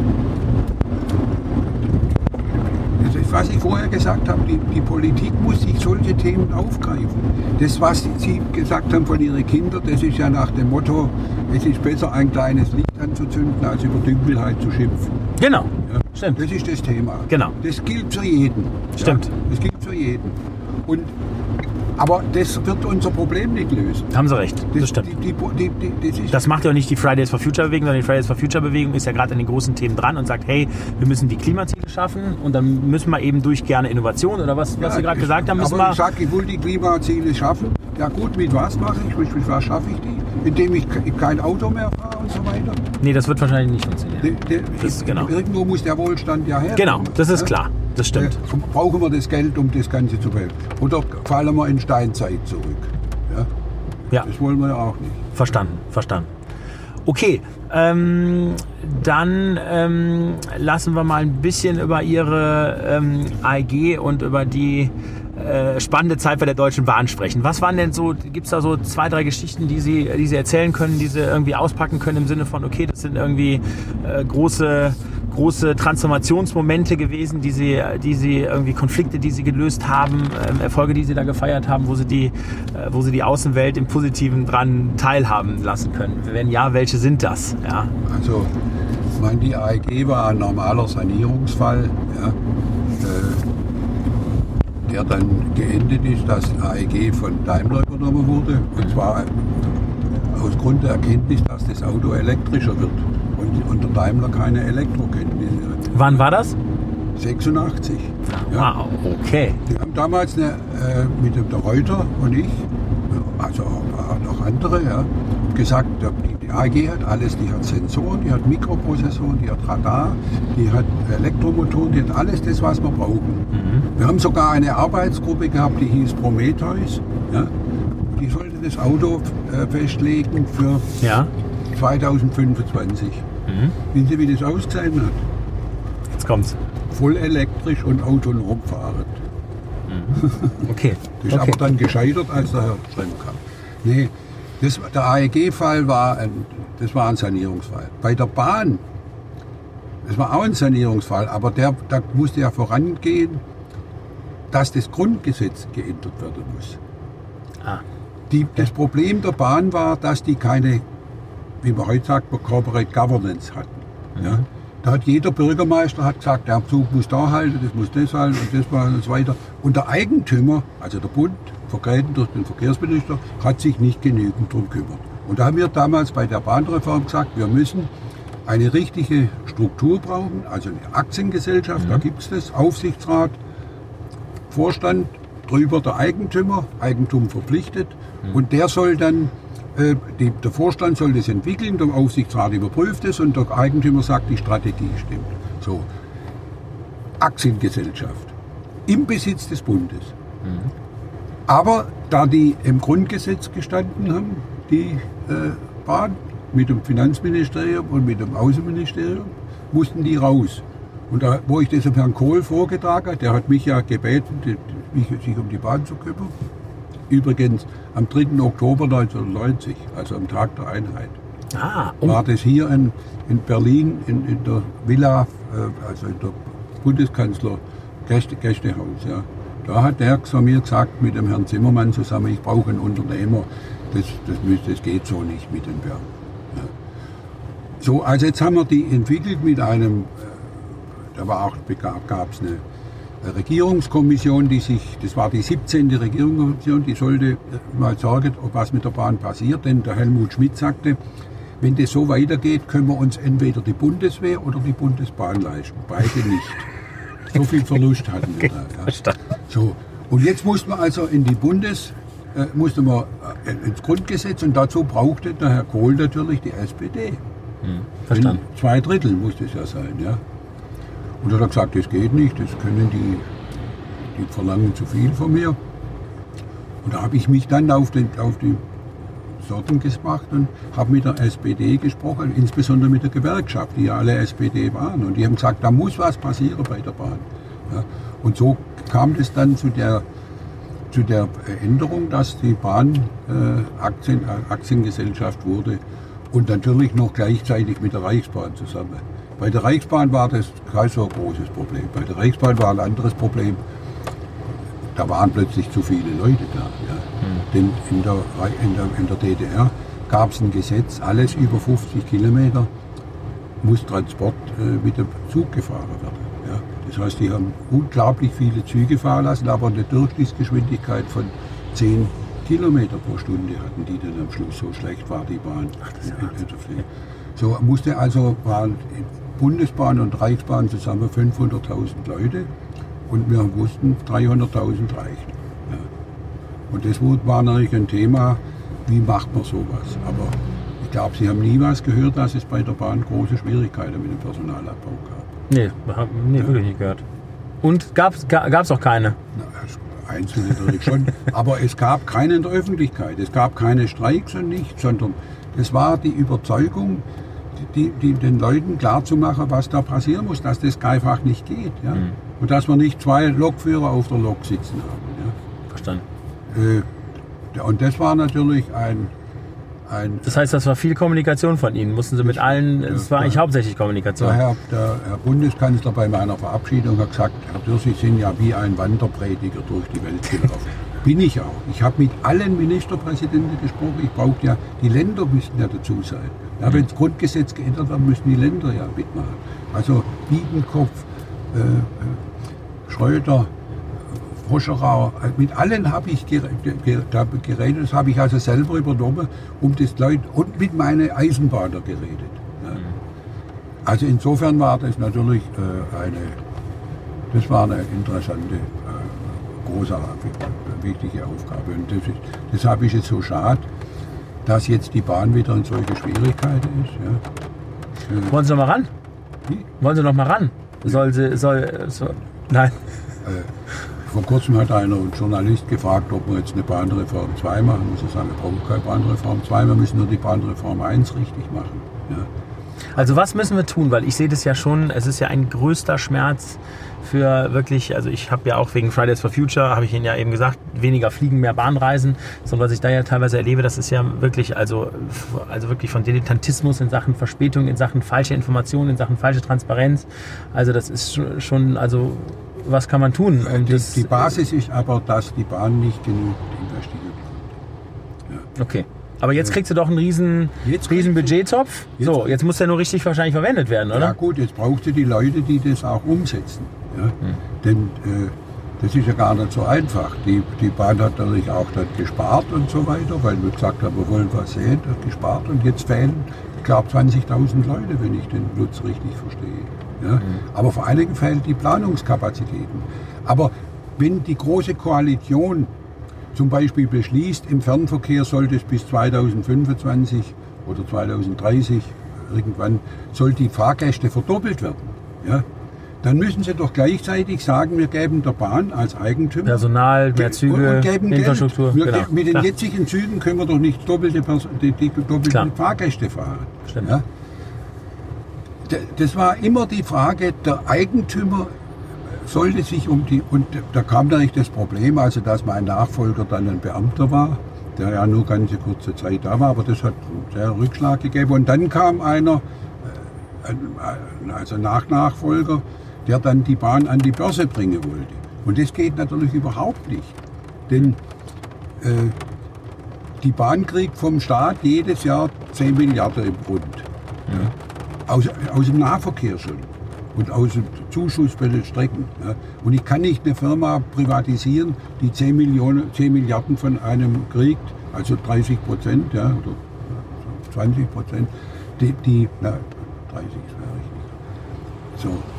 das was ich vorher gesagt habe, die, die Politik muss sich solche Themen aufgreifen. Das, was Sie gesagt haben von Ihren Kindern, das ist ja nach dem Motto, es ist besser, ein kleines Licht anzuzünden, als über Dunkelheit zu schimpfen. Genau. Ja? Stimmt. Das ist das Thema. Genau. Das gilt für jeden. Stimmt. Ja? Das gilt für jeden. Und, aber das wird unser Problem nicht lösen. Haben Sie recht. Das stimmt. Die, die, die, das Das macht ja auch nicht die Fridays for Future Bewegung, sondern die Fridays for Future Bewegung ist ja gerade an den großen Themen dran und sagt, hey, wir müssen die Klimaziele schaffen und dann müssen wir eben durch gerne Innovation oder was, was Sie gerade gesagt haben, müssen aber wir. ich sage, ich will die Klimaziele schaffen. Ja gut, mit was mache ich? Mit, was schaffe ich die? Indem ich ke- kein Auto mehr fahre und so weiter. Nee, das wird wahrscheinlich nicht funktionieren. De, de, Das- genau. Irgendwo muss der Wohlstand ja her. Genau, das ist klar. Das stimmt. Brauchen wir das Geld, um das Ganze zu helfen? Oder fallen wir in Steinzeit zurück? Ja? Ja, Das wollen wir ja auch nicht. verstanden, verstanden. Okay, ähm, dann ähm, lassen wir mal ein bisschen über Ihre ähm, AEG und über die äh, spannende Zeit bei der Deutschen Bahn sprechen. Was waren denn so, gibt es da so zwei, drei Geschichten, die Sie, die Sie erzählen können, die Sie irgendwie auspacken können im Sinne von, okay, das sind irgendwie äh, große, große Transformationsmomente gewesen, die Sie, die Sie irgendwie Konflikte, die Sie gelöst haben, ähm, Erfolge, die Sie da gefeiert haben, wo Sie die, äh, wo Sie die Außenwelt im Positiven dran teilhaben lassen können. Wenn ja, welche sind das? Ja. Also, ich meine, die AEG war ein normaler Sanierungsfall, ja, äh, der dann geendet ist, dass AEG von Daimler übernommen wurde. Und zwar aus Grund der Erkenntnis, dass das Auto elektrischer wird und unter Daimler keine Elektrokenntnisse. Wann war das? 86. Ja. Wow, okay. Die haben damals eine, äh, mit dem der Reuter und ich, also auch noch andere, ja, gesagt, die, AG hat alles, die hat Sensoren, die hat Mikroprozessoren, die hat Radar, die hat Elektromotoren, die hat alles das, was wir brauchen. Wir haben sogar eine Arbeitsgruppe gehabt, die hieß Prometheus. Ja, die sollte das Auto äh, festlegen für Ja, 2025. Wissen Sie, wie das ausgesehen hat? jetzt kommt's. Voll elektrisch und autonom fahrend. Okay. Das ist okay. aber dann gescheitert, als der Herr Schrem kam. Nee, das, der AEG-Fall war ein, das war ein Sanierungsfall. Bei der Bahn, das war auch ein Sanierungsfall, aber der, da musste ja vorangehen, dass das Grundgesetz geändert werden muss. Ah. Die, das Problem der Bahn war, dass die keine, wie man heute sagt, Corporate Governance hatten. Ja? Da hat jeder Bürgermeister hat gesagt, der Zug muss da halten, das muss das halten und das mal und so weiter. Und der Eigentümer, also der Bund, vertreten durch den Verkehrsminister, hat sich nicht genügend darum gekümmert. Und da haben wir damals bei der Bahnreform gesagt, wir müssen eine richtige Struktur brauchen, also eine Aktiengesellschaft, da gibt es das, Aufsichtsrat, Vorstand, drüber der Eigentümer, Eigentum verpflichtet und der soll dann, die, der Vorstand soll das entwickeln, der Aufsichtsrat überprüft es und der Eigentümer sagt, die Strategie stimmt. So, Aktiengesellschaft im Besitz des Bundes. Aber da die im Grundgesetz gestanden haben, die äh, Bahn mit dem Finanzministerium und mit dem Außenministerium, mussten die raus. Und da, wo ich das dem Herrn Kohl vorgetragen habe, der hat mich ja gebeten, mich, sich um die Bahn zu kümmern. Übrigens am 3. Oktober 1990, also am Tag der Einheit. Ah, und war das hier in, in Berlin in, in der Villa, äh, also in der Bundeskanzler Gäste, Gästehaus. Ja. Da hat der zu mir gesagt, mit dem Herrn Zimmermann zusammen, ich brauche einen Unternehmer, das, das, müsste, das geht so nicht mit den Bären. Ja. So, also jetzt haben wir die entwickelt mit einem, äh, da war auch, gab es eine Regierungskommission, die sich, das war die 17. Regierungskommission, die sollte mal sorgen, ob was mit der Bahn passiert, denn der Helmut Schmidt sagte, wenn das so weitergeht, können wir uns entweder die Bundeswehr oder die Bundesbahn leisten. Beide nicht. So viel Verlust hatten wir da. Ja. So. Und jetzt mussten wir also in die Bundes, äh, musste man äh, ins Grundgesetz und dazu brauchte der Herr Kohl natürlich die SPD. Hm, verstanden. In zwei Drittel musste es ja sein, ja. Und er hat gesagt, das geht nicht, das können die, die verlangen zu viel von mir. Und da habe ich mich dann auf, den, auf die Sorten gemacht und habe mit der SPD gesprochen, insbesondere mit der Gewerkschaft, die ja alle SPD waren. Und die haben gesagt, da muss was passieren bei der Bahn. Ja. Und so kam es dann zu der, zu der Änderung, dass die Bahn äh, Aktien, äh, Aktiengesellschaft wurde und natürlich noch gleichzeitig mit der Reichsbahn zusammen. Bei der Reichsbahn war das kein so großes Problem. Bei der Reichsbahn war ein anderes Problem. Da waren plötzlich zu viele Leute da. Ja. Mhm. Denn in der, in der, in der DDR gab es ein Gesetz, alles über 50 Kilometer muss Transport äh, mit dem Zug gefahren werden. Ja. Das heißt, die haben unglaublich viele Züge fahren lassen, aber eine Durchschnittsgeschwindigkeit von 10 Kilometer pro Stunde hatten die dann am Schluss. So schlecht war die Bahn. Ach, so musste also, waren Bundesbahn und Reichsbahn zusammen 500.000 Leute und wir wussten, 300.000 reichen. Ja. Und das war natürlich ein Thema, wie macht man sowas. Aber ich glaube, Sie haben nie was gehört, dass es bei der Bahn große Schwierigkeiten mit dem Personalabbau gab. Nee, haben nee, ja. wirklich nicht gehört. Und gab es auch keine? Na, einzelne natürlich schon. Aber es gab keine in der Öffentlichkeit. Es gab keine Streiks und nichts, sondern es war die Überzeugung, die, die, den Leuten klarzumachen, was da passieren muss, dass das einfach nicht geht. Ja? Mhm. Und dass wir nicht zwei Lokführer auf der Lok sitzen haben. Ja? Verstanden. Äh, und das war natürlich ein, ein. Das heißt, das war viel Kommunikation von Ihnen. Mussten Sie mit allen. Es war eigentlich hauptsächlich Kommunikation. Der Herr, der Herr, Bundeskanzler bei meiner Verabschiedung hat gesagt, Herr Dürr, Sie sind ja wie ein Wanderprediger durch die Welt gelaufen. Bin ich auch. Ich habe mit allen Ministerpräsidenten gesprochen. Ich brauche ja, die Länder müssten ja dazu sein. Ja, wenn das Grundgesetz geändert wird, müssen die Länder ja mitmachen. Also Biedenkopf, äh, äh Schröder, Foscherau, mit allen habe ich geredet, das habe ich also selber übernommen, um das Leute und mit meinen Eisenbahner geredet. Ja. Also insofern war das natürlich äh, eine, das war eine interessante, äh, großartige, wichtige Aufgabe. Und das, ist, das habe ich jetzt so schade, dass jetzt die Bahn wieder in solche Schwierigkeiten ist. Ja. Wollen Sie noch mal ran? Wie? Wollen Sie noch mal ran? Soll sie, soll, soll nein. Äh, vor kurzem hat einer ein Journalist gefragt, ob wir jetzt eine Bahnreform 2 machen. Muss ich sagen, wir brauchen keine Bahnreform 2, wir müssen nur die Bahnreform 1 richtig machen. Ja. Also was müssen wir tun? Weil ich sehe das ja schon, es ist ja ein größter Schmerz für wirklich, also ich habe ja auch wegen Fridays for Future, habe ich Ihnen ja eben gesagt, weniger Fliegen, mehr Bahnreisen. So was ich da ja teilweise erlebe, das ist ja wirklich, also, also wirklich von Dilettantismus in Sachen Verspätung, in Sachen falsche Informationen, in Sachen falsche Transparenz. Also das ist schon, also was kann man tun? Um die, die, Basis ist aber, dass die Bahn nicht genug investiert ja. Okay. Aber jetzt kriegst du doch einen riesen, riesen Budgettopf. So, jetzt muss der nur richtig wahrscheinlich verwendet werden, oder? Ja gut, jetzt brauchst du die Leute, die das auch umsetzen. Ja? Hm. Denn äh, das ist ja gar nicht so einfach. Die, die Bahn hat natürlich auch dann gespart und so weiter, weil wir gesagt haben, wir wollen was sehen, hat gespart und jetzt fehlen, ich glaube, 20.000 Leute, wenn ich den Lutz richtig verstehe. Ja? Mhm. Aber vor allen Dingen fehlen die Planungskapazitäten. Aber wenn die Große Koalition zum Beispiel beschließt, im Fernverkehr sollte es bis 2025 oder 2030 irgendwann soll die Fahrgäste verdoppelt werden. Ja? Dann müssen Sie doch gleichzeitig sagen, wir geben der Bahn als Eigentümer Personal, mehr Züge, und geben Infrastruktur. Genau. Mit den Klar. jetzigen Zügen können wir doch nicht doppelte, die, die doppelten Fahrgäste fahren. Ja? Das war immer die Frage, der Eigentümer sollte sich um die, und da kam natürlich das Problem, also dass mein Nachfolger dann ein Beamter war, der ja nur ganz kurze Zeit da war, aber das hat einen sehr Rückschlag gegeben. Und dann kam einer, äh, ein- also Nach-Nachfolger, der dann die Bahn an die Börse bringen wollte. Und das geht natürlich überhaupt nicht. Denn äh, die Bahn kriegt vom Staat jedes Jahr 10 Milliarden im Grund. Ja. Aus, aus dem Nahverkehr schon. Und aus dem Zuschuss bei den Strecken. Ja. Und ich kann nicht eine Firma privatisieren, die 10, Millionen, 10 Milliarden von einem kriegt, also 30 Prozent ja, oder ja, 20 Prozent. Die, die, na, 30 ist wäre richtig. So.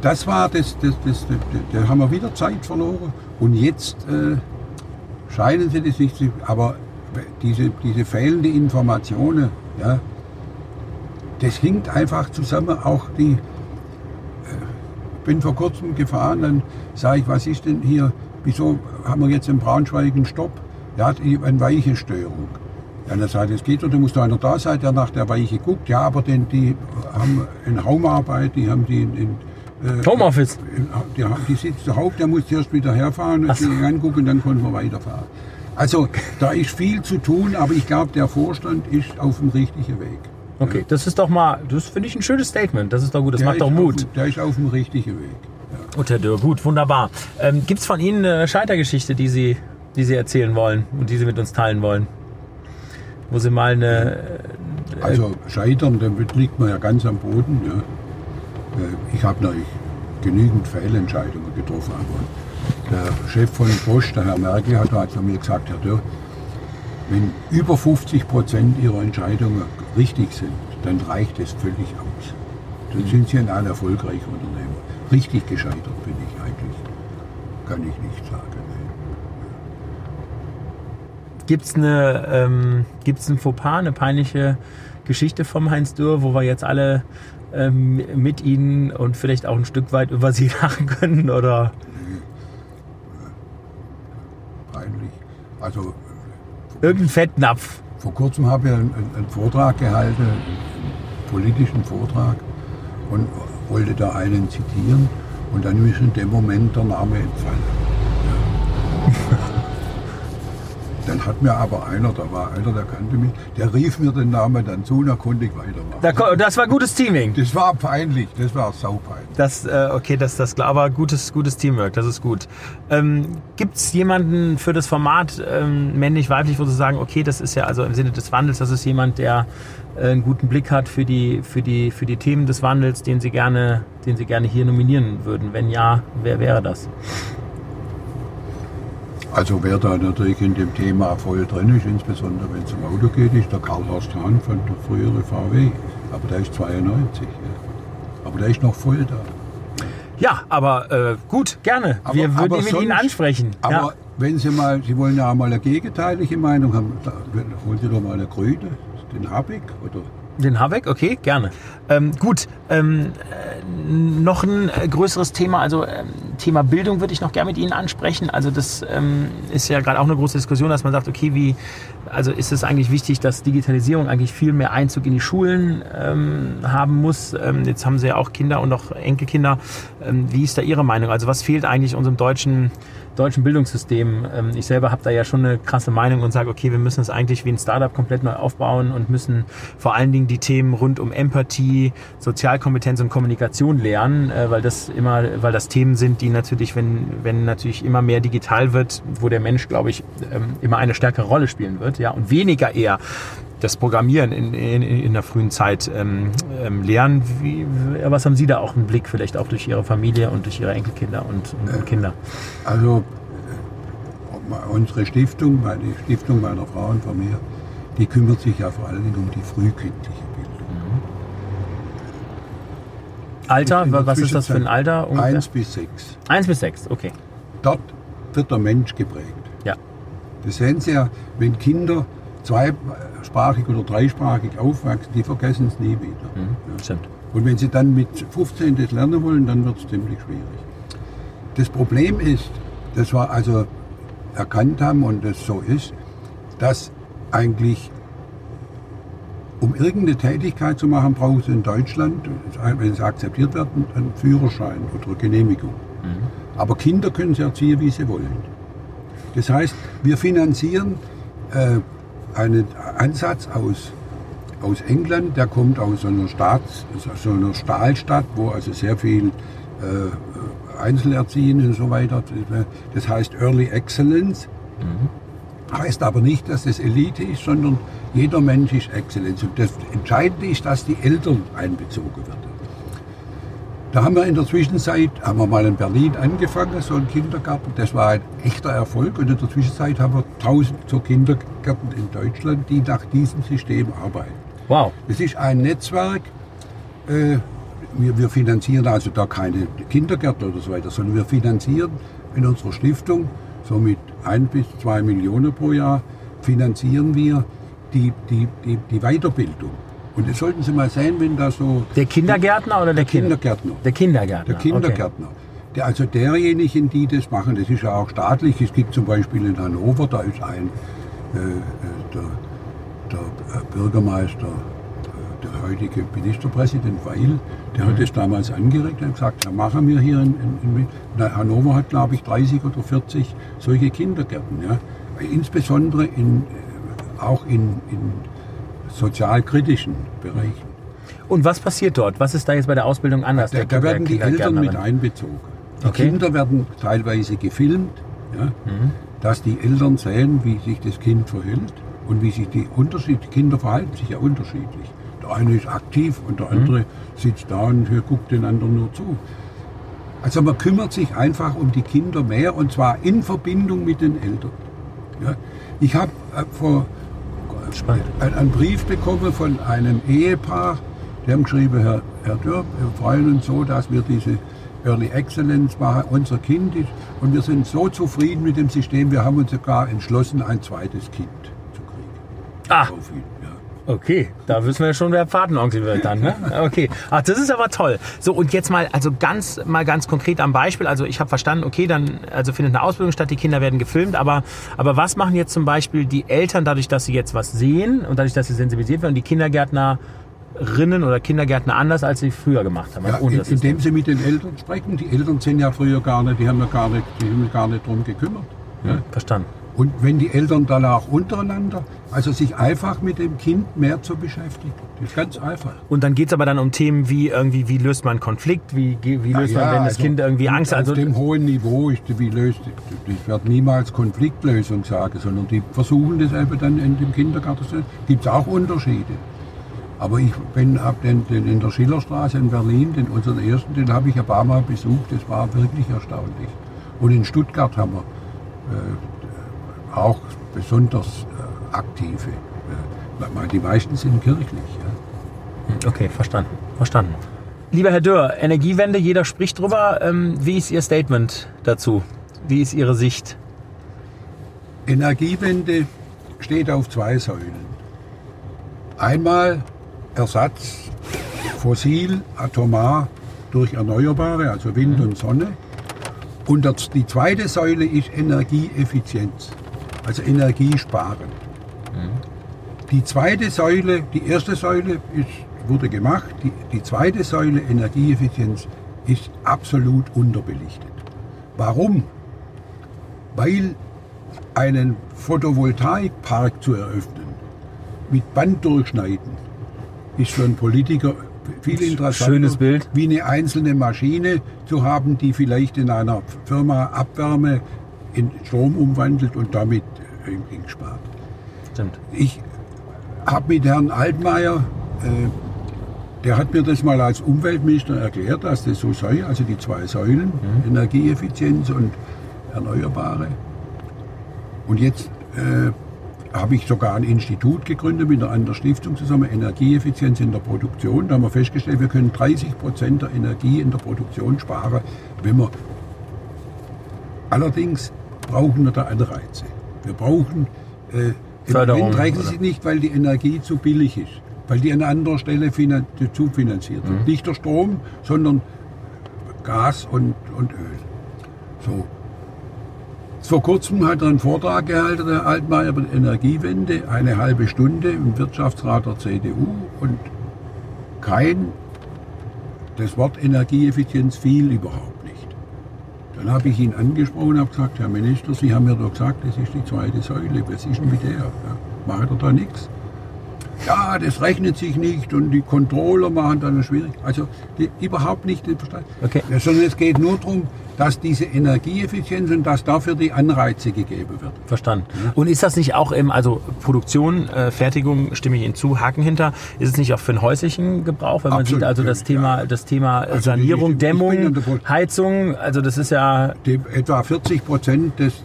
Das war das, das, das, das, da haben wir wieder Zeit verloren. Und jetzt äh, scheinen sie das nicht zu, aber diese, diese fehlende Informationen, ja, das hinkt einfach zusammen. Auch die, äh, bin vor kurzem gefahren, dann sage ich, was ist denn hier, wieso haben wir jetzt in Braunschweig einen Stopp? Ja, die- eine Weichestörung. Ja, dann sagt es geht da muss doch einer da sein, der nach der Weiche guckt. Ja, aber denn die haben in Raumarbeit, die haben die in, in äh, Homeoffice. die, haben- die sitzt zu Hause, der muss zuerst wieder herfahren und so. sich angucken, dann können wir weiterfahren. Also da ist viel zu tun, aber ich glaube, der Vorstand ist auf dem richtigen Weg. Okay, das ist doch mal, das finde ich ein schönes Statement. Das ist doch gut, das Der macht doch Mut. Auf, der ist auf dem richtigen Weg. Und Herr Dürr, gut, wunderbar. Ähm, Gibt es von Ihnen eine Scheitergeschichte, die Sie, die Sie erzählen wollen und die Sie mit uns teilen wollen? Wo Sie mal eine. Also Scheitern, damit liegt man ja ganz am Boden. Ja. Äh, Ich habe natürlich genügend Fehlentscheidungen getroffen, aber der Chef von Bosch, der Herr Merkel, hat halt mir gesagt, Herr Dürr, wenn über 50 Prozent Ihrer Entscheidungen richtig sind, dann reicht es völlig aus. Dann sind Sie ein erfolgreicher Unternehmer. Richtig gescheitert bin ich eigentlich, kann ich nicht sagen. nee. Gibt es eine, ähm, ein Fauxpas, eine peinliche Geschichte vom Heinz Dürr, wo wir jetzt alle ähm, mit Ihnen und vielleicht auch ein Stück weit über Sie lachen können? Oder Peinlich. Also irgendein Fettnapf? Vor kurzem habe ich einen, einen Vortrag gehalten, einen politischen Vortrag, und wollte da einen zitieren. Und dann ist in dem Moment der Name entfallen. Dann hat mir aber einer, da war einer, der kannte mich, der rief mir den Namen dann zu, konnte ich weitermachen. Da, das war gutes Teaming. Das war peinlich, das war saupeinlich. Das, äh, okay, das, das klar, aber gutes, gutes Teamwork, das ist gut. Ähm, Gibt es jemanden für das Format ähm, männlich, weiblich, wo Sie sagen, okay, das ist ja also im Sinne des Wandels, das ist jemand, der äh, einen guten Blick hat für die, für die, für die Themen des Wandels, den Sie gerne, den Sie gerne hier nominieren würden? Wenn ja, wer wäre das? Also wer da natürlich in dem Thema voll drin ist, insbesondere wenn es um Auto geht, ist der Karl-Horst Hahn von der früheren VW. Aber der ist 92. Ja. Aber der ist noch voll da. Ja, aber äh, gut, gerne. Aber- Wir würden ihn mit sonst- Ihnen ansprechen. Aber ja. wenn Sie mal, Sie wollen ja auch mal eine gegenteilige Meinung haben, da, holen Sie doch mal eine Grüne, den Habeck oder Den Habeck, okay, gerne. Ähm, gut, ähm, äh, noch ein äh, größeres Thema, also ähm, Thema Bildung würde ich noch gerne mit Ihnen ansprechen. Also das ähm, ist ja gerade auch eine große Diskussion, dass man sagt, okay, wie, also ist es eigentlich wichtig, dass Digitalisierung eigentlich viel mehr Einzug in die Schulen ähm, haben muss. Ähm, jetzt haben Sie ja auch Kinder und auch Enkelkinder. Ähm, wie ist da Ihre Meinung? Also was fehlt eigentlich unserem deutschen deutschen Bildungssystem. Ähm, Ich selber habe da ja schon eine krasse Meinung und sage, okay, wir müssen es eigentlich wie ein Startup komplett neu aufbauen und müssen vor allen Dingen die Themen rund um Empathie, Sozialkompetenz und Kommunikation lernen, äh, weil das immer, weil das Themen sind, die natürlich, wenn, wenn natürlich immer mehr digital wird, wo der Mensch, glaube ich, ähm, immer eine stärkere Rolle spielen wird, ja, und weniger eher das Programmieren in, in, in der frühen Zeit ähm, ähm, lernen. Wie, was haben Sie da auch einen Blick, vielleicht auch durch Ihre Familie und durch Ihre Enkelkinder und, und, und Kinder? Also äh, unsere Stiftung, meine Stiftung meiner Frau und von mir, die kümmert sich ja vor allen Dingen um die frühkindliche Bildung. Alter, In der was ist das für ein Alter? ungefähr? Eins bis sechs. Eins bis sechs, okay. Dort wird der Mensch geprägt. Ja. Das sehen Sie ja, wenn Kinder zweisprachig oder dreisprachig aufwachsen, die vergessen es nie wieder. Ja. Stimmt. Und wenn sie dann mit 15 das lernen wollen, dann wird es ziemlich schwierig. Das Problem ist, das wir also erkannt haben und das so ist, dass eigentlich, um irgendeine Tätigkeit zu machen, brauchen sie in Deutschland, wenn sie akzeptiert werden, einen Führerschein oder Genehmigung. Aber Kinder können sie erziehen, wie sie wollen. Das heißt, wir finanzieren äh, einen Ansatz aus, aus England, der kommt aus einer, Stadt, so einer Stahlstadt, wo also sehr viel äh, Einzelerziehende und so weiter, das heißt Early Excellence. Mhm. Heißt aber nicht, dass das Elite ist, sondern jeder Mensch ist Exzellenz. Und das Entscheidende ist, dass die Eltern einbezogen werden. Da haben wir in der Zwischenzeit, haben wir mal in Berlin angefangen, so ein Kindergarten. Das war ein echter Erfolg. Und in der Zwischenzeit haben wir 1000 so Kindergärten in Deutschland, die nach diesem System arbeiten. Wow. Es ist ein Netzwerk. Äh, wir, wir, finanzieren also da keine Kindergärten oder so weiter, sondern wir finanzieren in unserer Stiftung so mit ein bis zwei Millionen pro Jahr finanzieren wir die, die, die, die Weiterbildung. Und das sollten Sie mal sehen, wenn da so. Der Kindergärtner oder der Kindergärtner? Der Kindergärtner. Der Kindergärtner. Okay. Der, also derjenigen, die das machen, das ist ja auch staatlich. Es gibt zum Beispiel in Hannover, da ist ein äh, äh der, der äh, Bürgermeister, äh, der heutige Ministerpräsident Weil, der mhm. hat das damals angeregt und gesagt, ja, machen wir hier in, in, in Hannover hat, glaube ich, 30 oder 40 solche Kindergärten. Ja. Insbesondere in, auch in, in sozialkritischen Bereichen. Und was passiert dort? Was ist da jetzt bei der Ausbildung anders? Da, da werden die Eltern mit einbezogen. Die okay. Kinder werden teilweise gefilmt, ja, mhm. dass die Eltern sehen, wie sich das Kind verhält und wie sich die Unterschied, die Kinder verhalten sich ja unterschiedlich. Der eine ist aktiv und der andere mhm. sitzt da und guckt den anderen nur zu. Also man kümmert sich einfach um die Kinder mehr und zwar in Verbindung mit den Eltern. Ja. Ich habe äh, vor. Einen Brief bekommen von einem Ehepaar, die haben geschrieben, Herr, Herr Dürr, wir freuen uns so, dass wir diese Early Excellence machen, unser Kind ist. Und wir sind so zufrieden mit dem System, wir haben uns sogar entschlossen, ein zweites Kind zu kriegen. Ah. So. Okay, da wissen wir schon, wer Patenonkel wird dann. Ne? Okay, ach, das ist aber toll. So und jetzt mal, also ganz mal ganz konkret am Beispiel. Also ich habe verstanden, okay, dann also findet eine Ausbildung statt, die Kinder werden gefilmt, aber aber was machen jetzt zum Beispiel die Eltern dadurch, dass sie jetzt was sehen und dadurch, dass sie sensibilisiert werden, die Kindergärtnerinnen oder Kindergärtner anders, als sie früher gemacht haben? Ja, in, indem sie mit den Eltern sprechen. Die Eltern sind ja früher gar nicht, die haben ja gar nicht, die haben gar nicht drum gekümmert. Ja? Verstanden. Und wenn die Eltern dann auch untereinander, also sich einfach mit dem Kind mehr zu beschäftigen. Das ist ganz einfach. Und dann geht es aber dann um Themen wie irgendwie, wie löst man Konflikt, wie, wie löst ja, man, wenn das also Kind irgendwie Angst hat. Also auf dem hohen Niveau ist, wie löst, ich werde niemals Konfliktlösung sagen, sondern die versuchen das eben dann in dem Kindergarten. Gibt es auch Unterschiede. Aber ich habe den, den in der Schillerstraße in Berlin, den unseren ersten, den habe ich ein paar Mal besucht. Das war wirklich erstaunlich. Und in Stuttgart haben wir äh, auch besonders äh, aktive. Äh, die meisten sind kirchlich. Ja. Okay, verstanden. Verstanden. Lieber Herr Dörr, Energiewende, jeder spricht drüber. Ähm, wie ist Ihr Statement dazu? Wie ist Ihre Sicht? Energiewende steht auf zwei Säulen. Einmal Ersatz fossil, atomar durch Erneuerbare, also Wind und Sonne. Und die zweite Säule ist Energieeffizienz also Energiesparen. Mhm. Die zweite Säule, die erste Säule ist, wurde gemacht, die, die zweite Säule Energieeffizienz ist absolut unterbelichtet. Warum? Weil einen Photovoltaikpark zu eröffnen, mit Band durchschneiden, ist für einen Politiker viel interessanter, Schönes Bild. wie eine einzelne Maschine zu haben, die vielleicht in einer Firma Abwärme in Strom umwandelt und damit irgendwie gespart. Stimmt. Ich habe mit Herrn Altmaier, äh, der hat mir das mal als Umweltminister erklärt, dass das so sei, also die zwei Säulen, mhm. Energieeffizienz und Erneuerbare. Und jetzt äh, habe ich sogar ein Institut gegründet mit einer anderen Stiftung zusammen, Energieeffizienz in der Produktion. Da haben wir festgestellt, wir können 30 Prozent der Energie in der Produktion sparen, wenn wir allerdings brauchen wir da Anreize. Wir brauchen äh, Förderung, Wind reichen sie nicht, weil die Energie zu billig ist, weil die an anderer Stelle finan zu finanziert wird. Mhm. Nicht der Strom, sondern Gas und, und Öl. So. Vor kurzem hat er einen Vortrag gehalten, der Altmaier, über die Energiewende, eine halbe Stunde im Wirtschaftsrat der CDU und kein, das Wort Energieeffizienz fiel überhaupt. Dann habe ich ihn angesprochen und habe gesagt, Herr Minister, Sie haben mir doch gesagt, das ist die zweite Säule. Was ist denn mit der? Ja, macht er da nichts? Ja, das rechnet sich nicht und die Controller machen dann schwierig. Also die, überhaupt nicht verstanden. Okay. Ja, sondern es geht nur darum, dass diese Energieeffizienz und dass dafür die Anreize gegeben wird. Verstanden. Und ist das nicht auch im, also Produktion, äh, Fertigung, stimme ich Ihnen zu, Haken hinter, ist es nicht auch für den häuslichen Gebrauch, wenn man Absolut, sieht also das ja. Thema, das Thema Also Sanierung, ich- ich Dämmung, Pro- Heizung, also das ist ja, Die, etwa 40 Prozent des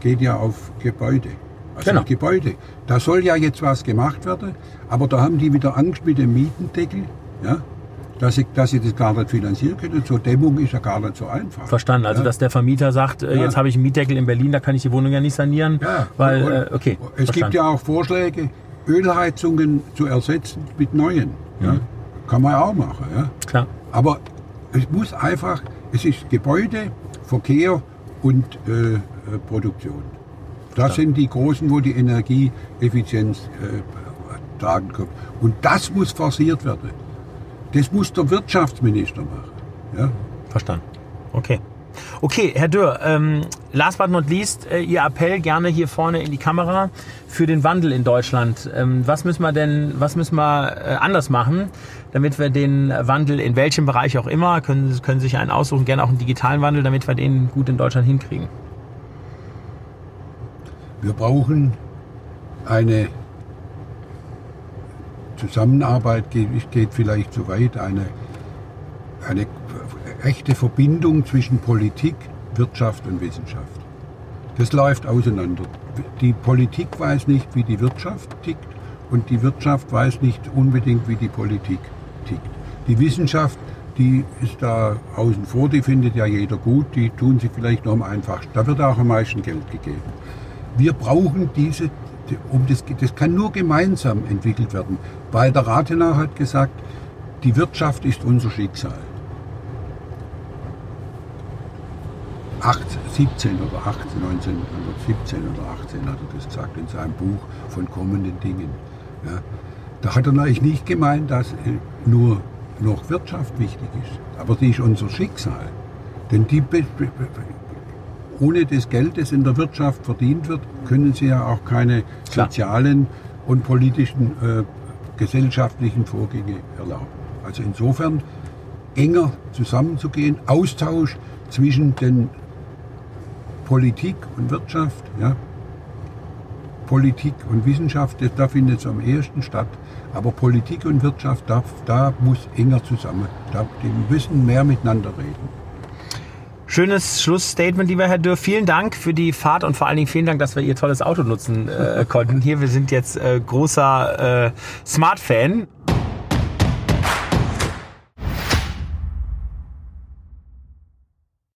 geht ja auf Gebäude. Also Genau. Gebäude. Da soll ja jetzt was gemacht werden, aber da haben die wieder Angst mit dem Mietendeckel, ja, dass sie, dass sie das gar nicht finanzieren können. So Dämmung ist ja gar nicht so einfach. verstanden. Also ja. dass der Vermieter sagt, äh, Ja. jetzt habe ich einen Mietdeckel in Berlin, da kann ich die Wohnung ja nicht sanieren, Ja, weil, und- äh, okay, Es verstanden. gibt ja auch Vorschläge, Ölheizungen zu ersetzen mit neuen. Ja. Mhm. Kann man ja auch machen. Ja. Klar, Aber es muss einfach, es ist Gebäude, Verkehr und äh, äh, Produktion. Das sind die großen, wo die Energieeffizienz äh, tragen kommt. Und das muss forciert werden. Das muss der Wirtschaftsminister machen. Ja? verstanden. Okay. Okay, Herr Dürr, ähm, last but not least, äh, Ihr Appell gerne hier vorne in die Kamera für den Wandel in Deutschland. Ähm, was müssen wir denn, was müssen wir äh, anders machen, damit wir den Wandel in welchem Bereich auch immer, können, können sich einen aussuchen, gerne auch einen digitalen Wandel, damit wir den gut in Deutschland hinkriegen? Wir brauchen eine Zusammenarbeit, geht, geht vielleicht zu weit, eine, eine echte Verbindung zwischen Politik, Wirtschaft und Wissenschaft. Das läuft auseinander. Die Politik weiß nicht, wie die Wirtschaft tickt und die Wirtschaft weiß nicht unbedingt, wie die Politik tickt. Die Wissenschaft, die ist da außen vor, die findet ja jeder gut, die tun sie vielleicht noch am einfachsten. Da wird auch am meisten Geld gegeben. Wir brauchen diese, um das, das kann nur gemeinsam entwickelt werden. Walter Rathenau hat gesagt, die Wirtschaft ist unser Schicksal. 18, 17 oder 18, 1917 oder 18 hat er das gesagt in seinem Buch von kommenden Dingen. Ja. Da hat er natürlich nicht gemeint, dass äh, nur noch Wirtschaft wichtig ist, aber die ist unser Schicksal. Denn die, ohne das Geld, das in der Wirtschaft verdient wird, können sie ja auch keine Klar. sozialen und politischen, äh, gesellschaftlichen Vorgänge erlauben. Also insofern enger zusammenzugehen, Austausch zwischen den Politik und Wirtschaft, ja. Politik und Wissenschaft, das, da findet es am ehesten statt. Aber Politik und Wirtschaft, da, da muss enger zusammen. Da, die müssen mehr miteinander reden. Schönes Schlussstatement, lieber Herr Dürr. Vielen Dank für die Fahrt und vor allen Dingen vielen Dank, dass wir Ihr tolles Auto nutzen äh, konnten. Hier, wir sind jetzt äh, großer äh, Smart-Fan